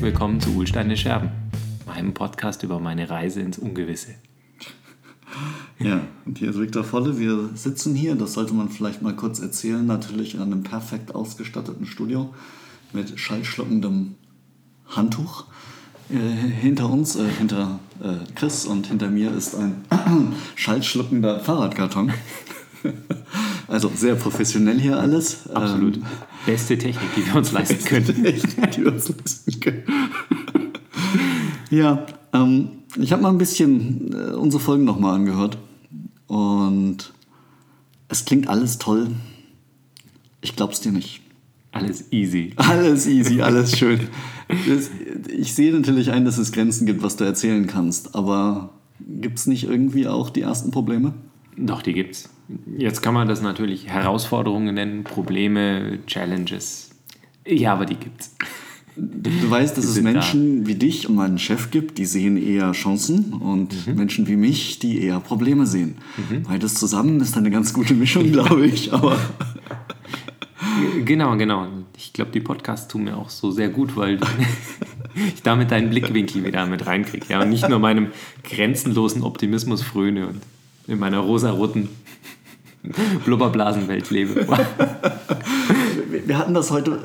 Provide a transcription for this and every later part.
Herzlich willkommen zu Ulsteine Scherben, meinem Podcast über meine Reise ins Ungewisse. Ja, und hier ist Viktor Volle. Wir sitzen hier, das sollte man vielleicht mal kurz erzählen, natürlich in einem perfekt ausgestatteten Studio mit schallschluckendem Handtuch. Äh, hinter uns, äh, hinter äh, Chris und hinter mir ist ein schallschluckender Fahrradkarton. Also sehr professionell hier alles. Absolut. Ähm, Beste Technik, die wir uns leisten können. Technik, die wir uns leisten können. ja, ähm, ich habe mal ein bisschen äh, unsere Folgen nochmal angehört. Und es klingt alles toll. Ich glaub's dir nicht. Alles easy. Alles easy, alles schön. ich sehe natürlich ein, dass es Grenzen gibt, was du erzählen kannst, aber gibt es nicht irgendwie auch die ersten Probleme? Doch, die gibt's. Jetzt kann man das natürlich Herausforderungen nennen, Probleme, Challenges. Ja, aber die gibt's. Du weißt, dass es Menschen da. wie dich und meinen Chef gibt, die sehen eher Chancen und mhm. Menschen wie mich, die eher Probleme sehen. Mhm. Beides zusammen ist eine ganz gute Mischung, glaube ich. Aber Genau, genau. Ich glaube, die Podcasts tun mir auch so sehr gut, weil ich damit deinen Blickwinkel wieder mit reinkriege. Ja, und nicht nur meinem grenzenlosen Optimismus fröne und in meiner rosaroten Blubberblasenwelt lebe. wir hatten das heute,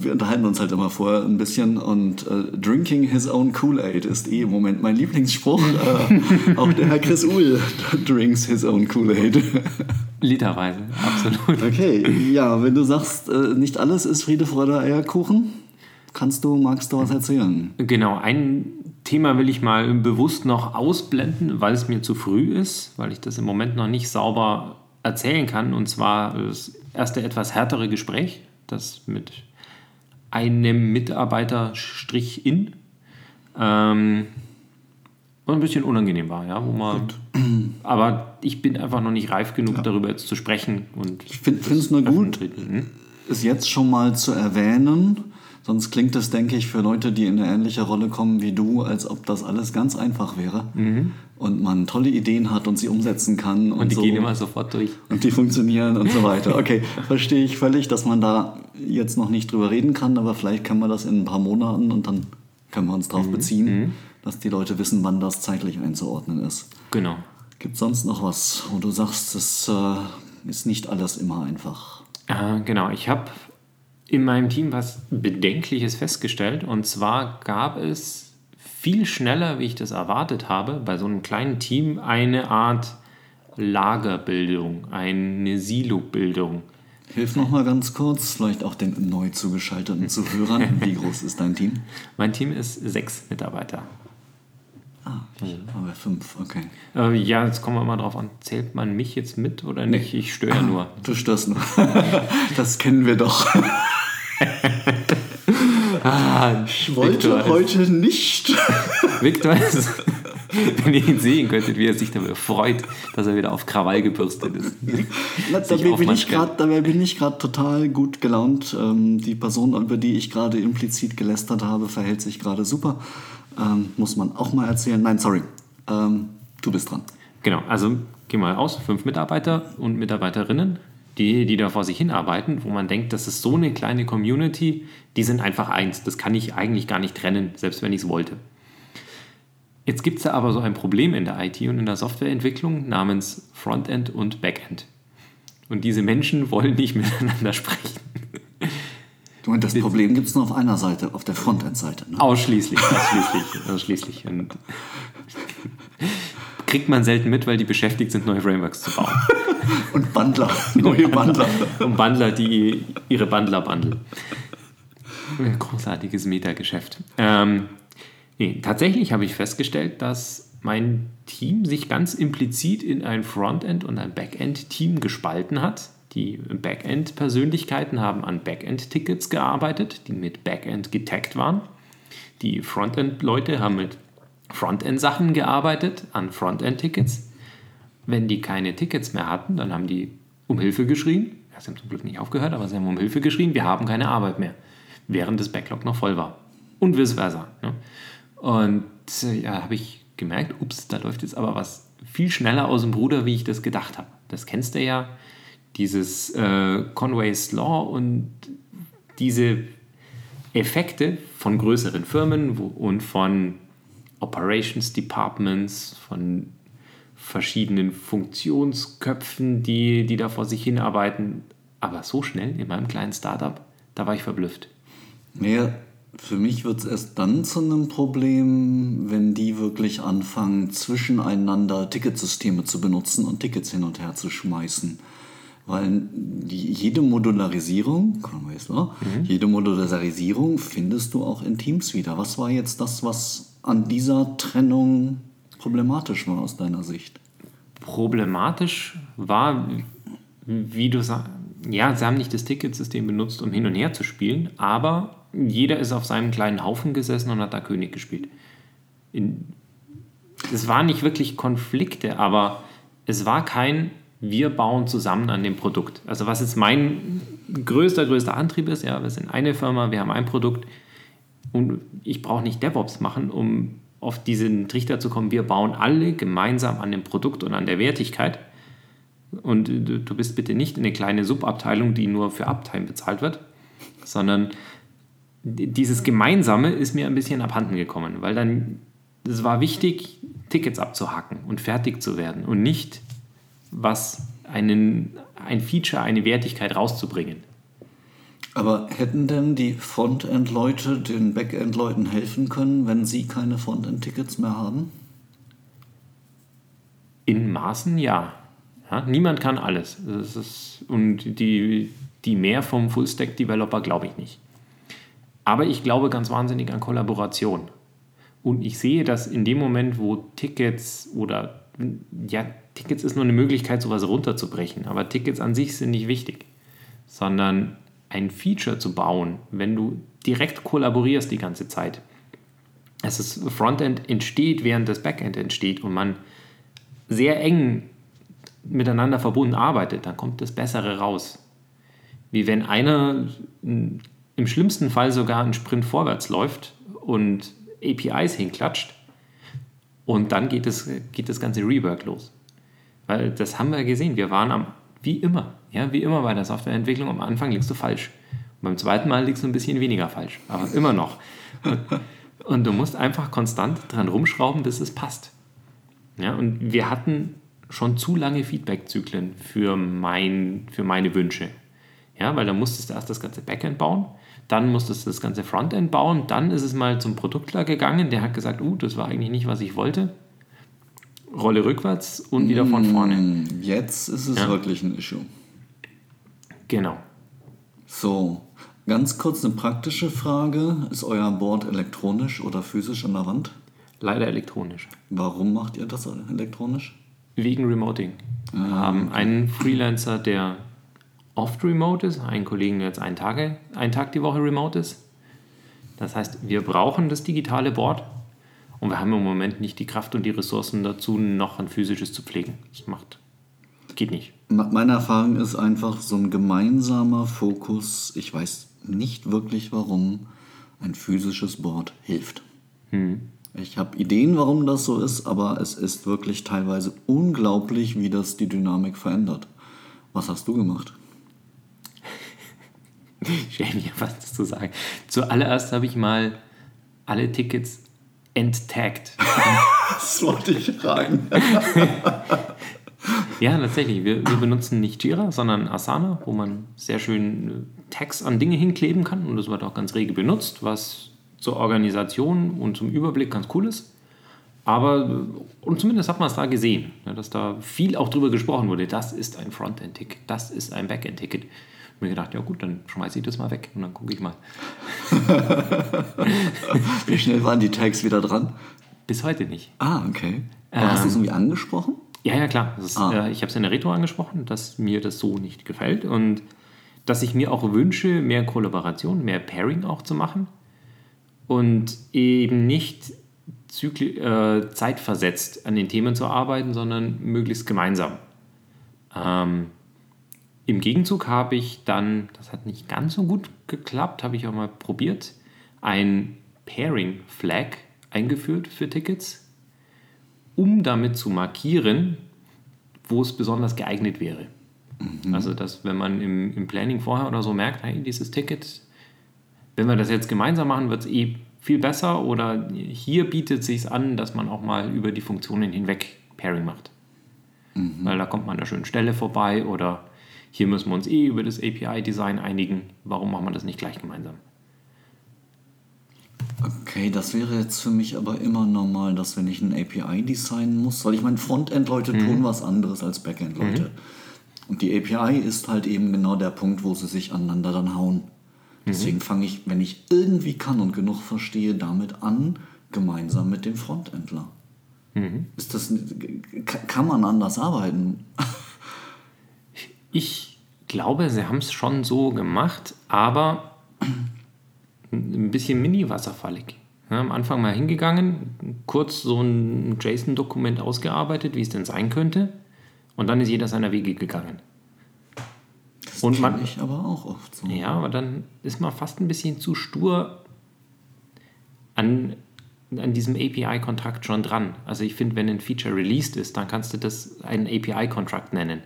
wir unterhalten uns halt immer vorher ein bisschen und äh, Drinking his own Kool-Aid ist eh im Moment mein Lieblingsspruch. Äh, auch der Herr Chris Uhl drinks his own Kool-Aid. Literweise, absolut. Okay, ja, wenn du sagst, äh, nicht alles ist Friede, Freude, Eierkuchen, kannst du, magst du was erzählen? Genau, ein Thema will ich mal bewusst noch ausblenden, weil es mir zu früh ist, weil ich das im Moment noch nicht sauber erzählen kann. Und zwar das erste etwas härtere Gespräch, das mit einem Mitarbeiter Strich in ähm, ein bisschen unangenehm war, ja, wo man. Aber ich bin einfach noch nicht reif genug, ja. darüber jetzt zu sprechen. Und ich finde es nur gut, hm? es jetzt schon mal zu erwähnen, Sonst klingt es, denke ich, für Leute, die in eine ähnliche Rolle kommen wie du, als ob das alles ganz einfach wäre mhm. und man tolle Ideen hat und sie umsetzen kann. Und, und die so. gehen immer sofort durch. Und die funktionieren und so weiter. Okay, verstehe ich völlig, dass man da jetzt noch nicht drüber reden kann, aber vielleicht können wir das in ein paar Monaten und dann können wir uns darauf mhm. beziehen, mhm. dass die Leute wissen, wann das zeitlich einzuordnen ist. Genau. Gibt es sonst noch was, wo du sagst, es äh, ist nicht alles immer einfach? Äh, genau, ich habe in meinem Team was Bedenkliches festgestellt. Und zwar gab es viel schneller, wie ich das erwartet habe, bei so einem kleinen Team eine Art Lagerbildung, eine Silobildung. Hilf noch mal ganz kurz, vielleicht auch den neu zugeschalteten Zuhörern. Wie groß ist dein Team? Mein Team ist sechs Mitarbeiter. Ah, ich aber fünf, okay. Äh, ja, jetzt kommen wir mal drauf an. Zählt man mich jetzt mit oder nicht? Nee. Ich störe nur. Du störst nur. das kennen wir doch. ah, ich wollte Victor heute ist, nicht. Victor ist, wenn ihr ihn sehen könntet, wie er sich darüber freut, dass er wieder auf Krawall gebürstet ist. Na, dabei, bin ich grad, dabei bin ich gerade total gut gelaunt. Ähm, die Person, über die ich gerade implizit gelästert habe, verhält sich gerade super. Ähm, muss man auch mal erzählen. Nein, sorry. Ähm, du bist dran. Genau, also geh mal aus. Fünf Mitarbeiter und Mitarbeiterinnen die, die da vor sich hinarbeiten, wo man denkt, das ist so eine kleine Community, die sind einfach eins. Das kann ich eigentlich gar nicht trennen, selbst wenn ich es wollte. Jetzt gibt es da aber so ein Problem in der IT und in der Softwareentwicklung namens Frontend und Backend. Und diese Menschen wollen nicht miteinander sprechen. Du meinst, das Problem gibt es nur auf einer Seite, auf der Frontend-Seite. Ne? Ausschließlich, ausschließlich, ausschließlich. Und kriegt man selten mit, weil die beschäftigt sind, neue Frameworks zu bauen. Und Bundler, neue Bundler. Und Bundler, die ihre Bundler bundeln. Großartiges Metageschäft. Ähm, nee, tatsächlich habe ich festgestellt, dass mein Team sich ganz implizit in ein Frontend- und ein Backend-Team gespalten hat. Die Backend-Persönlichkeiten haben an Backend-Tickets gearbeitet, die mit Backend getaggt waren. Die Frontend-Leute haben mit Frontend-Sachen gearbeitet, an Frontend-Tickets. Wenn die keine Tickets mehr hatten, dann haben die um Hilfe geschrien. Sie haben zum Glück nicht aufgehört, aber sie haben um Hilfe geschrien, wir haben keine Arbeit mehr, während das Backlog noch voll war. Und vice versa. Ne? Und ja, habe ich gemerkt, ups, da läuft jetzt aber was viel schneller aus dem Bruder, wie ich das gedacht habe. Das kennst du ja, dieses äh, Conway's Law und diese Effekte von größeren Firmen und von Operations Departments, von verschiedenen Funktionsköpfen, die, die da vor sich hinarbeiten. Aber so schnell in meinem kleinen Startup, da war ich verblüfft. Naja, für mich wird es erst dann zu einem Problem, wenn die wirklich anfangen, zwischeneinander Ticketsysteme zu benutzen und Tickets hin und her zu schmeißen. Weil die, jede Modularisierung, mhm. jede Modularisierung findest du auch in Teams wieder. Was war jetzt das, was an dieser Trennung problematisch war aus deiner Sicht? Problematisch war, wie du sagst, ja, sie haben nicht das Ticketsystem benutzt, um hin und her zu spielen, aber jeder ist auf seinem kleinen Haufen gesessen und hat da König gespielt. Es waren nicht wirklich Konflikte, aber es war kein wir bauen zusammen an dem Produkt. Also was jetzt mein größter, größter Antrieb ist, ja, wir sind eine Firma, wir haben ein Produkt und ich brauche nicht DevOps machen, um auf diesen Trichter zu kommen, wir bauen alle gemeinsam an dem Produkt und an der Wertigkeit. Und du bist bitte nicht eine kleine Subabteilung, die nur für Uptime bezahlt wird, sondern dieses Gemeinsame ist mir ein bisschen abhanden gekommen, weil dann es war wichtig, Tickets abzuhacken und fertig zu werden und nicht was einen, ein Feature, eine Wertigkeit rauszubringen. Aber hätten denn die Frontend-Leute den Backend-Leuten helfen können, wenn sie keine Frontend-Tickets mehr haben? In Maßen ja. ja. Niemand kann alles. Ist, und die, die mehr vom Full-Stack-Developer glaube ich nicht. Aber ich glaube ganz wahnsinnig an Kollaboration. Und ich sehe, dass in dem Moment, wo Tickets oder ja, Tickets ist nur eine Möglichkeit, sowas runterzubrechen, aber Tickets an sich sind nicht wichtig, sondern ein Feature zu bauen, wenn du direkt kollaborierst die ganze Zeit. Es ist Frontend entsteht, während das Backend entsteht und man sehr eng miteinander verbunden arbeitet, dann kommt das Bessere raus. Wie wenn einer im schlimmsten Fall sogar einen Sprint vorwärts läuft und APIs hinklatscht und dann geht, es, geht das ganze Rework los. Weil das haben wir gesehen. Wir waren am, wie immer, ja, wie immer bei der Softwareentwicklung, am Anfang liegst du falsch. Und beim zweiten Mal liegst du ein bisschen weniger falsch, aber immer noch. Und, und du musst einfach konstant dran rumschrauben, bis es passt. Ja, und wir hatten schon zu lange Feedback-Zyklen für, mein, für meine Wünsche. Ja, weil da musstest du erst das ganze Backend bauen, dann musstest du das ganze Frontend bauen, dann ist es mal zum Produktler gegangen, der hat gesagt, uh, das war eigentlich nicht, was ich wollte. Rolle rückwärts und wieder von vorne. Mm, jetzt ist es ja. wirklich ein Issue. Genau. So, ganz kurz eine praktische Frage. Ist euer Board elektronisch oder physisch an der Wand? Leider elektronisch. Warum macht ihr das elektronisch? Wegen Remoting. Wir ah, haben okay. einen Freelancer, der oft remote ist, einen Kollegen, der jetzt einen, Tage, einen Tag die Woche remote ist. Das heißt, wir brauchen das digitale Board und wir haben im Moment nicht die Kraft und die Ressourcen dazu, noch ein physisches zu pflegen. Das macht, geht nicht. Meine Erfahrung ist einfach so ein gemeinsamer Fokus. Ich weiß nicht wirklich, warum ein physisches Board hilft. Hm. Ich habe Ideen, warum das so ist, aber es ist wirklich teilweise unglaublich, wie das die Dynamik verändert. Was hast du gemacht? Schäme mich was zu sagen. Zuallererst habe ich mal alle Tickets enttaggt. das wollte ich fragen. ja, tatsächlich. Wir, wir, benutzen nicht Jira, sondern Asana, wo man sehr schön äh, Tags an Dinge hinkleben kann. Und das wird auch ganz rege benutzt, was zur Organisation und zum Überblick ganz cool ist. Aber, äh, und zumindest hat man es da gesehen, dass da viel auch drüber gesprochen wurde. Das ist ein Frontend-Ticket, das ist ein Backend-Ticket mir gedacht, ja gut, dann schmeiße ich das mal weg und dann gucke ich mal. Wie schnell waren die Tags wieder dran? Bis heute nicht. Ah, okay. Aber ähm, hast du es irgendwie angesprochen? Ja, ja, klar. Ist, ah. äh, ich habe es in der Retro angesprochen, dass mir das so nicht gefällt und dass ich mir auch wünsche, mehr Kollaboration, mehr Pairing auch zu machen und eben nicht zykli äh, zeitversetzt an den Themen zu arbeiten, sondern möglichst gemeinsam. Ähm, im Gegenzug habe ich dann, das hat nicht ganz so gut geklappt, habe ich auch mal probiert, ein Pairing Flag eingeführt für Tickets, um damit zu markieren, wo es besonders geeignet wäre. Mhm. Also, dass wenn man im, im Planning vorher oder so merkt, hey, dieses Ticket, wenn wir das jetzt gemeinsam machen, wird es eh viel besser oder hier bietet es sich an, dass man auch mal über die Funktionen hinweg Pairing macht. Mhm. Weil da kommt man an einer schönen Stelle vorbei oder hier müssen wir uns eh über das API-Design einigen. Warum machen wir das nicht gleich gemeinsam? Okay, das wäre jetzt für mich aber immer normal, dass wenn ich ein API designen muss, weil ich meine, Frontend-Leute mhm. tun was anderes als Backend-Leute. Mhm. Und die API ist halt eben genau der Punkt, wo sie sich aneinander dann hauen. Deswegen mhm. fange ich, wenn ich irgendwie kann und genug verstehe, damit an, gemeinsam mit dem Frontendler. Mhm. Ist das, kann man anders arbeiten? ich glaube, sie haben es schon so gemacht, aber ein bisschen mini-wasserfallig. Ja, am Anfang mal hingegangen, kurz so ein JSON-Dokument ausgearbeitet, wie es denn sein könnte, und dann ist jeder seiner Wege gegangen. Das und man, ich aber auch oft so. Ja, aber dann ist man fast ein bisschen zu stur an, an diesem API-Kontrakt schon dran. Also ich finde, wenn ein Feature released ist, dann kannst du das einen API-Kontrakt nennen.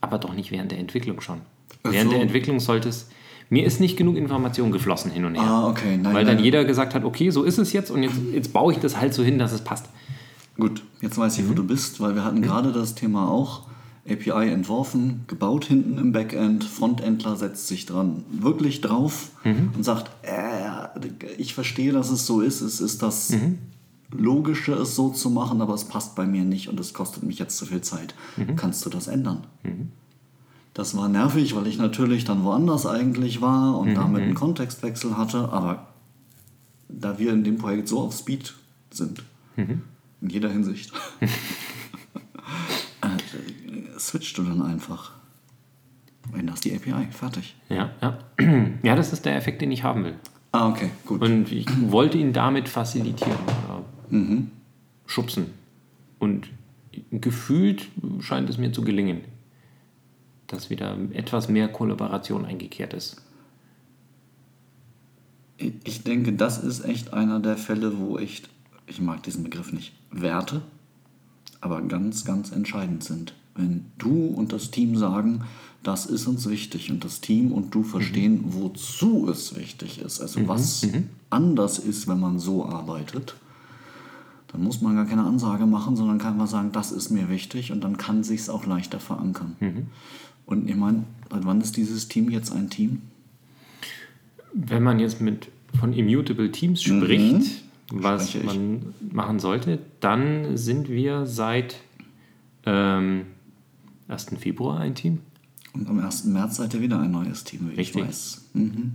Aber doch nicht während der Entwicklung schon. Ach während so. der Entwicklung sollte es mir ist nicht genug Information geflossen hin und her. Ah, okay. Nein, weil dann nein. jeder gesagt hat, okay, so ist es jetzt und jetzt, jetzt baue ich das halt so hin, dass es passt. Gut, jetzt weiß ich, mhm. wo du bist, weil wir hatten mhm. gerade das Thema auch. API entworfen, gebaut hinten im Backend, Frontendler setzt sich dran wirklich drauf mhm. und sagt, äh, ich verstehe, dass es so ist, es ist das mhm. Logische, es so zu machen, aber es passt bei mir nicht und es kostet mich jetzt zu viel Zeit. Mhm. Kannst du das ändern? Mhm. Das war nervig, weil ich natürlich dann woanders eigentlich war und mhm. damit einen Kontextwechsel hatte. Aber da wir in dem Projekt so auf Speed sind, mhm. in jeder Hinsicht, äh, switchst du dann einfach. Änderst die API, fertig. Ja, ja. Ja, das ist der Effekt, den ich haben will. Ah, okay, gut. Und ich wollte ihn damit facilitieren, mhm. schubsen. Und gefühlt scheint es mir zu gelingen dass wieder etwas mehr Kollaboration eingekehrt ist. Ich denke, das ist echt einer der Fälle, wo echt, ich mag diesen Begriff nicht, Werte, aber ganz, ganz entscheidend sind. Wenn du und das Team sagen, das ist uns wichtig und das Team und du verstehen, mhm. wozu es wichtig ist, also mhm. was mhm. anders ist, wenn man so arbeitet, dann muss man gar keine Ansage machen, sondern kann man sagen, das ist mir wichtig und dann kann sich es auch leichter verankern. Mhm. Und ich meine, seit wann ist dieses Team jetzt ein Team? Wenn man jetzt mit von Immutable Teams mhm. spricht, mhm. was man machen sollte, dann sind wir seit ähm, 1. Februar ein Team. Und am 1. März seid ihr wieder ein neues Team, wie Richtig. ich weiß. Mhm.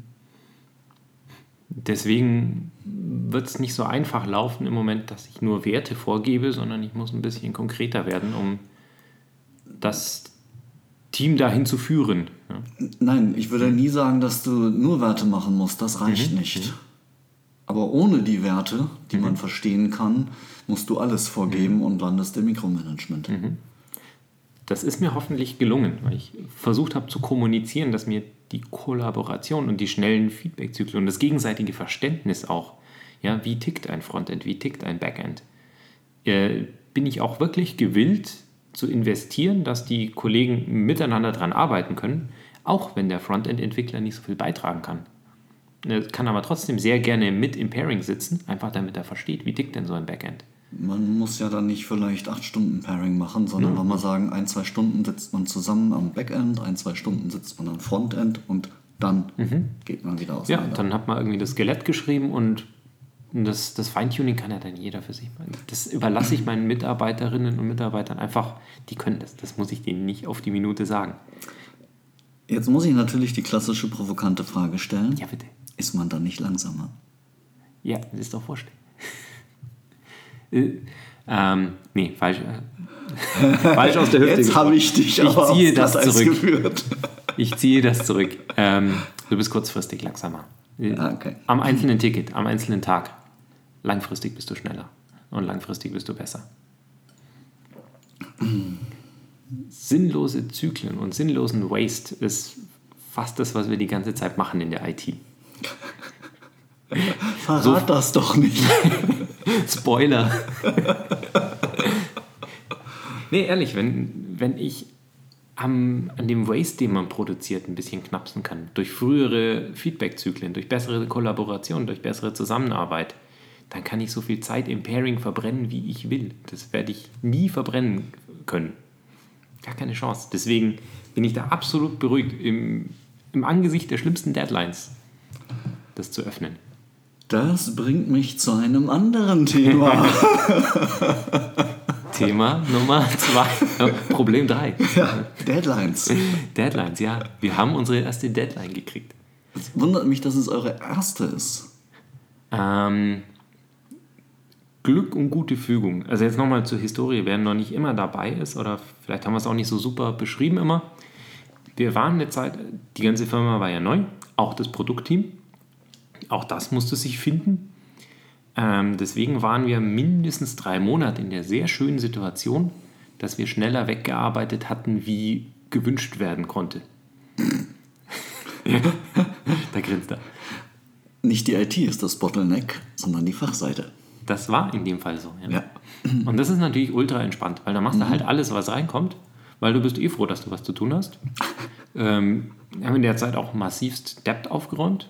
Deswegen wird es nicht so einfach laufen im Moment, dass ich nur Werte vorgebe, sondern ich muss ein bisschen konkreter werden, um das Team dahin zu führen. Ja. Nein, ich würde nie sagen, dass du nur Werte machen musst. Das reicht mhm. nicht. Mhm. Aber ohne die Werte, die mhm. man verstehen kann, musst du alles vorgeben mhm. und landest im Mikromanagement. Mhm. Das ist mir hoffentlich gelungen, weil ich versucht habe zu kommunizieren, dass mir die Kollaboration und die schnellen Feedbackzyklen und das gegenseitige Verständnis auch, ja, wie tickt ein Frontend, wie tickt ein Backend, äh, bin ich auch wirklich gewillt, zu investieren, dass die Kollegen miteinander daran arbeiten können, auch wenn der Frontend-Entwickler nicht so viel beitragen kann. Er kann aber trotzdem sehr gerne mit im Pairing sitzen, einfach damit er versteht, wie tickt denn so ein Backend. Man muss ja dann nicht vielleicht acht Stunden Pairing machen, sondern mhm. man sagen, ein, zwei Stunden sitzt man zusammen am Backend, ein, zwei Stunden sitzt man am Frontend und dann mhm. geht man wieder aus. Ja, dann hat man irgendwie das Skelett geschrieben und das, das Feintuning kann ja dann jeder für sich machen. Das überlasse ich meinen Mitarbeiterinnen und Mitarbeitern einfach, die können das. Das muss ich denen nicht auf die Minute sagen. Jetzt muss ich natürlich die klassische provokante Frage stellen. Ja, bitte. Ist man dann nicht langsamer? Ja, das ist doch vorstellen. äh, ähm, nee, falsch. Äh, falsch aus der Hüfte. Jetzt habe ich dich ich ziehe das zurück. Geführt. Ich ziehe das zurück. Ähm, du bist kurzfristig langsamer. Okay. Am einzelnen Ticket, am einzelnen Tag. Langfristig bist du schneller und langfristig bist du besser. Sinnlose Zyklen und sinnlosen Waste ist fast das, was wir die ganze Zeit machen in der IT. Verrat so, das doch nicht. Spoiler. nee, ehrlich, wenn, wenn ich am, an dem Waste, den man produziert, ein bisschen knapsen kann. Durch frühere Feedback-Zyklen, durch bessere Kollaboration, durch bessere Zusammenarbeit. Dann kann ich so viel Zeit im Pairing verbrennen, wie ich will. Das werde ich nie verbrennen können. Gar keine Chance. Deswegen bin ich da absolut beruhigt, im, im Angesicht der schlimmsten Deadlines das zu öffnen. Das bringt mich zu einem anderen Thema. Thema Nummer zwei. Problem drei. Ja, Deadlines. Deadlines, ja. Wir haben unsere erste Deadline gekriegt. Es wundert mich, dass es eure erste ist. Ähm, Glück und gute Fügung. Also jetzt nochmal zur Historie, wer noch nicht immer dabei ist oder vielleicht haben wir es auch nicht so super beschrieben immer. Wir waren eine Zeit, die ganze Firma war ja neu, auch das Produktteam. Auch das musste sich finden. Ähm, deswegen waren wir mindestens drei Monate in der sehr schönen Situation, dass wir schneller weggearbeitet hatten, wie gewünscht werden konnte. da grinst er. Nicht die IT ist das Bottleneck, sondern die Fachseite. Das war in dem Fall so. Ja. Ja. Und das ist natürlich ultra entspannt, weil da machst du halt alles, was reinkommt, weil du bist eh froh, dass du was zu tun hast. ähm, wir haben in der Zeit auch massivst Debt aufgeräumt,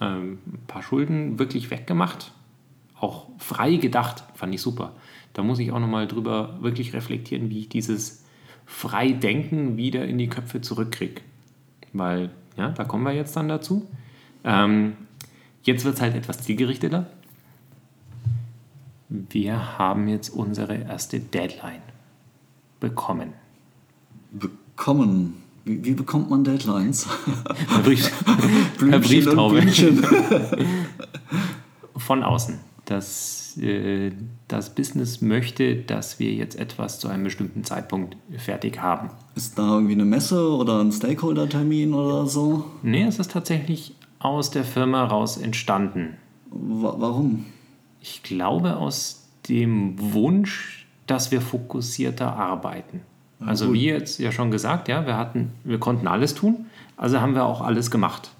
ähm, ein paar Schulden wirklich weggemacht, auch frei gedacht, fand ich super. Da muss ich auch nochmal drüber wirklich reflektieren, wie ich dieses Freidenken wieder in die Köpfe zurückkriege. Weil, ja, da kommen wir jetzt dann dazu. Ähm, jetzt wird es halt etwas zielgerichteter. Wir haben jetzt unsere erste Deadline bekommen. Bekommen. Wie, wie bekommt man Deadlines? Per, Brieftaube. Von außen. Das, äh, das Business möchte, dass wir jetzt etwas zu einem bestimmten Zeitpunkt fertig haben. Ist da irgendwie eine Messe oder ein Stakeholder-Termin oder so? Nee, es ist tatsächlich aus der Firma raus entstanden. Wa warum? Ich glaube aus dem Wunsch, dass wir fokussierter arbeiten. Also gut. wie jetzt ja schon gesagt, ja, wir hatten, wir konnten alles tun, also haben wir auch alles gemacht.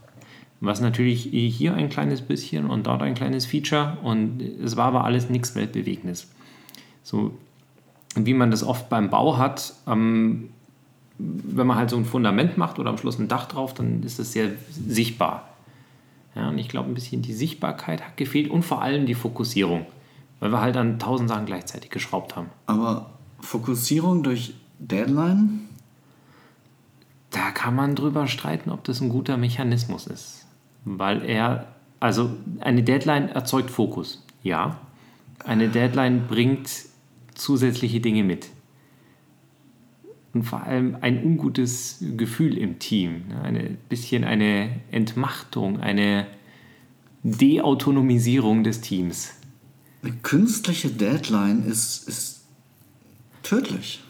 Was natürlich hier ein kleines bisschen und dort ein kleines Feature und es war aber alles nichts Weltbewegendes. So wie man das oft beim Bau hat, ähm, wenn man halt so ein Fundament macht oder am Schluss ein Dach drauf, dann ist das sehr sichtbar. Ja, und ich glaube, ein bisschen die Sichtbarkeit hat gefehlt und vor allem die Fokussierung, weil wir halt an tausend Sachen gleichzeitig geschraubt haben. Aber Fokussierung durch Deadline? Da kann man drüber streiten, ob das ein guter Mechanismus ist. Weil er, also eine Deadline erzeugt Fokus, ja. Eine Deadline bringt zusätzliche Dinge mit. Und vor allem ein ungutes Gefühl im Team. ne? Ein bisschen eine Entmachtung, eine Deautonomisierung des Teams. Eine künstliche Deadline ist, ist tödlich.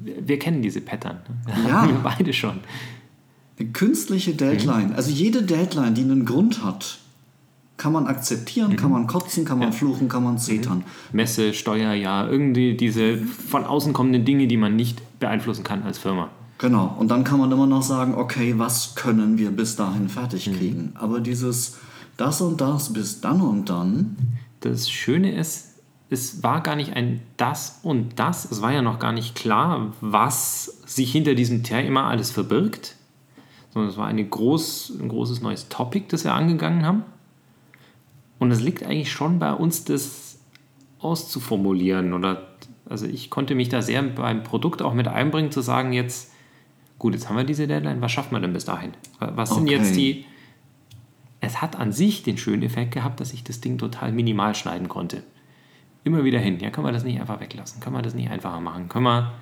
Wir kennen diese Pattern. ne? Ja. Wir beide schon. Eine künstliche Deadline, also jede Deadline, die einen Grund hat, kann man akzeptieren, kann man kotzen, kann man fluchen, kann man zetern. Messe, Steuerjahr, irgendwie diese von außen kommenden Dinge, die man nicht beeinflussen kann als Firma. Genau, und dann kann man immer noch sagen, okay, was können wir bis dahin fertig kriegen? Aber dieses das und das bis dann und dann, Das Schöne ist, es war gar nicht ein das und das. Es war ja noch gar nicht klar, was sich hinter diesem Thema alles verbirgt. Sondern es war eine groß, ein großes neues Topic, das wir angegangen haben. Und es liegt eigentlich schon bei uns, das auszuformulieren. Oder, also ich konnte mich da sehr beim Produkt auch mit einbringen, zu sagen, jetzt, gut, jetzt haben wir diese Deadline, was schaffen wir denn bis dahin? Was sind Okay. jetzt die, es hat an sich den schönen Effekt gehabt, dass ich das Ding total minimal schneiden konnte. Immer wieder hin. Ja, können wir das nicht einfach weglassen? Können wir das nicht einfacher machen? Können wir.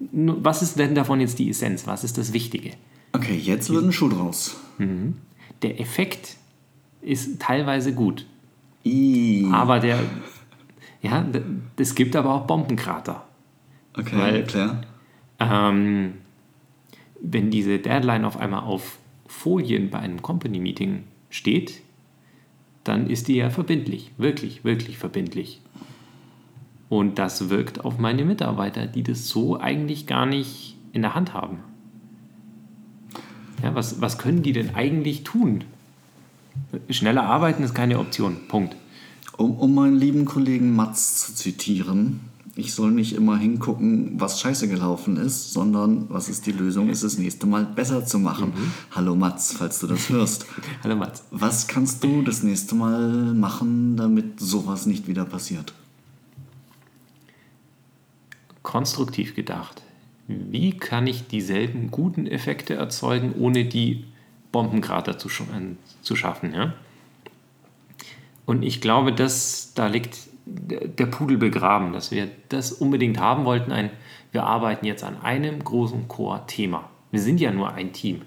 Was ist denn davon jetzt die Essenz? Was ist das Wichtige? okay, jetzt wird ein Schuh draus. Der Effekt ist teilweise gut, Aber der. Ja, es gibt aber auch Bombenkrater. okay, weil- klar. Ähm, wenn diese Deadline auf einmal auf Folien bei einem Company-Meeting steht, dann ist die ja verbindlich, wirklich, wirklich verbindlich. Und das wirkt auf meine Mitarbeiter, die das so eigentlich gar nicht in der Hand haben. Ja, was, was können die denn eigentlich tun? Schneller arbeiten ist keine Option. Punkt. Um, um meinen lieben Kollegen Mats zu zitieren, ich soll nicht immer hingucken, was scheiße gelaufen ist, sondern was ist die Lösung, ist das nächste Mal besser zu machen. Mhm. Hallo Mats, falls du das hörst. Hallo Mats. Was kannst du das nächste Mal machen, damit sowas nicht wieder passiert? Konstruktiv gedacht. Wie kann ich dieselben guten Effekte erzeugen, ohne die Bombenkrater zu, zu schaffen? Ja? Und ich glaube, dass da liegt der Pudel begraben, dass wir das unbedingt haben wollten. Ein, wir arbeiten jetzt an einem großen Core-Thema. Wir sind ja nur ein Team.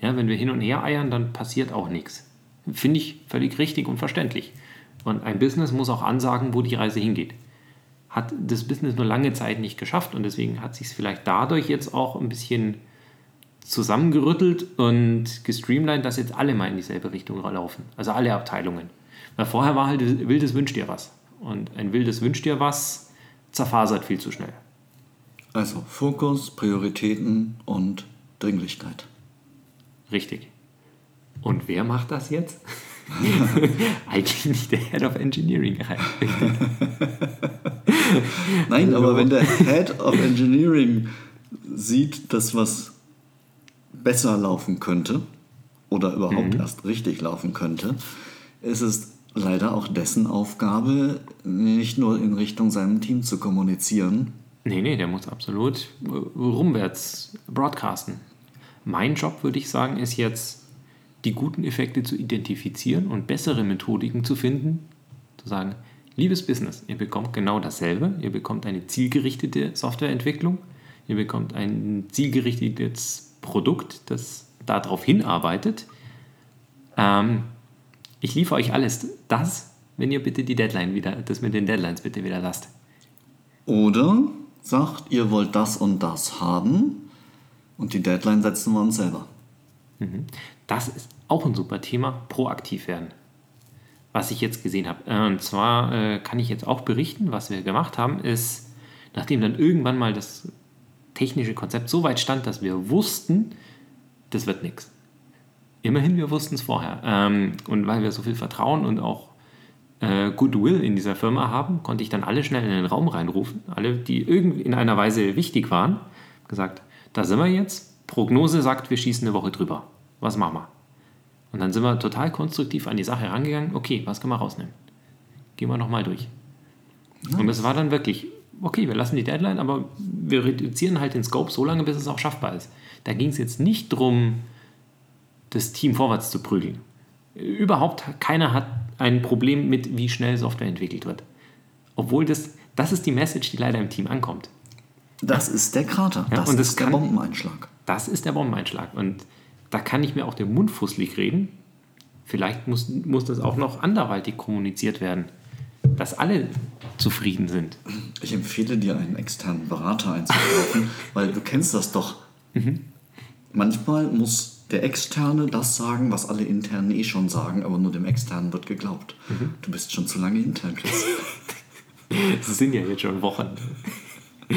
Ja, wenn wir hin und her eiern, dann passiert auch nichts. Finde ich völlig richtig und verständlich. Und ein Business muss auch ansagen, wo die Reise hingeht. Hat das Business nur lange Zeit nicht geschafft und deswegen hat sich es vielleicht dadurch jetzt auch ein bisschen zusammengerüttelt und gestreamlined, dass jetzt alle mal in dieselbe Richtung laufen. Also alle Abteilungen. Weil vorher war halt wildes Wünsch dir was. Und ein wildes Wünsch dir was zerfasert viel zu schnell. Also Fokus, Prioritäten und Dringlichkeit. Richtig. Und wer macht das jetzt? Eigentlich nicht der Head of Engineering. Nein, aber wenn der Head of Engineering sieht, dass was besser laufen könnte oder überhaupt mhm. erst richtig laufen könnte, ist es leider auch dessen Aufgabe, nicht nur in Richtung seinem Team zu kommunizieren. Nee, nee, der muss absolut rumwärts broadcasten. Mein Job, würde ich sagen, ist jetzt, die guten Effekte zu identifizieren und bessere Methodiken zu finden, zu sagen, liebes Business, ihr bekommt genau dasselbe, ihr bekommt eine zielgerichtete Softwareentwicklung, ihr bekommt ein zielgerichtetes Produkt, das darauf hinarbeitet. Ähm, ich liefere euch alles. Das, wenn ihr bitte die Deadline wieder, das mit den Deadlines bitte wieder lasst. Oder sagt, ihr wollt das und das haben und die Deadline setzen wir uns selber. Mhm. Das ist auch ein super Thema, proaktiv werden. Was ich jetzt gesehen habe. Äh, und zwar äh, kann ich jetzt auch berichten, was wir gemacht haben, ist, nachdem dann irgendwann mal das technische Konzept so weit stand, dass wir wussten, das wird nichts. Immerhin, wir wussten es vorher. Ähm, und weil wir so viel Vertrauen und auch äh, Goodwill in dieser Firma haben, konnte ich dann alle schnell in den Raum reinrufen. Alle, die irgendwie in einer Weise wichtig waren, gesagt, da sind wir jetzt. Prognose sagt, wir schießen eine Woche drüber. Was machen wir? Und dann sind wir total konstruktiv an die Sache rangegangen. Okay, was können wir rausnehmen? Gehen wir nochmal durch. Nice. Und es war dann wirklich, okay, wir lassen die Deadline, aber wir reduzieren halt den Scope so lange, bis es auch schaffbar ist. Da ging es jetzt nicht darum, das Team vorwärts zu prügeln. Überhaupt keiner hat ein Problem mit, wie schnell Software entwickelt wird. Obwohl das, das ist die Message, die leider im Team ankommt. Das ist der Krater. Ja, das, und das ist der kann, Bombeneinschlag. Das ist der Bombeneinschlag. Und da kann ich mir auch den Mund fusselig reden. Vielleicht muss, muss das auch noch anderweitig kommuniziert werden, dass alle zufrieden sind. Ich empfehle dir, einen externen Berater einzukaufen, weil du kennst das doch. Mhm. Manchmal muss der Externe das sagen, was alle Internen eh schon sagen, aber nur dem Externen wird geglaubt. Mhm. Du bist schon zu lange intern, Chris. Es sind ja jetzt schon Wochen.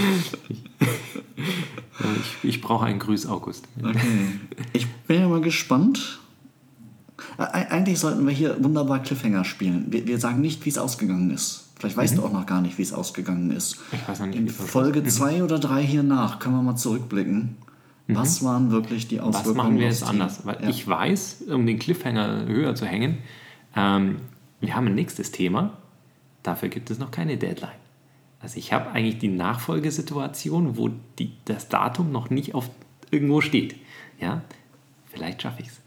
Ich, ich brauche einen Grüß, August. Okay. Ich bin ja mal gespannt. Eigentlich sollten wir hier wunderbar Cliffhanger spielen. Wir, wir sagen nicht, wie es ausgegangen ist. Vielleicht weißt mhm. du auch noch gar nicht, wie es ausgegangen ist. Ich weiß noch nicht. In Folge 2 oder 3 hier nach können wir mal zurückblicken Mhm. Was waren wirklich die Auswirkungen? Was machen wir jetzt anders? Weil ja. ich weiß, um den Cliffhanger höher zu hängen, ähm, wir haben ein nächstes Thema. Dafür gibt es noch keine Deadline. Also ich habe eigentlich die Nachfolgesituation, wo die, das Datum noch nicht auf irgendwo steht. Ja, vielleicht schaffe ich es.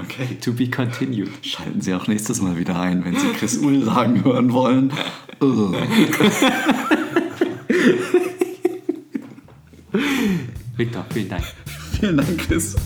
Okay. To be continued. Schalten Sie auch nächstes Mal wieder ein, wenn Sie Chris Uhl sagen hören wollen. Victor, vielen Dank. vielen Dank, Chris.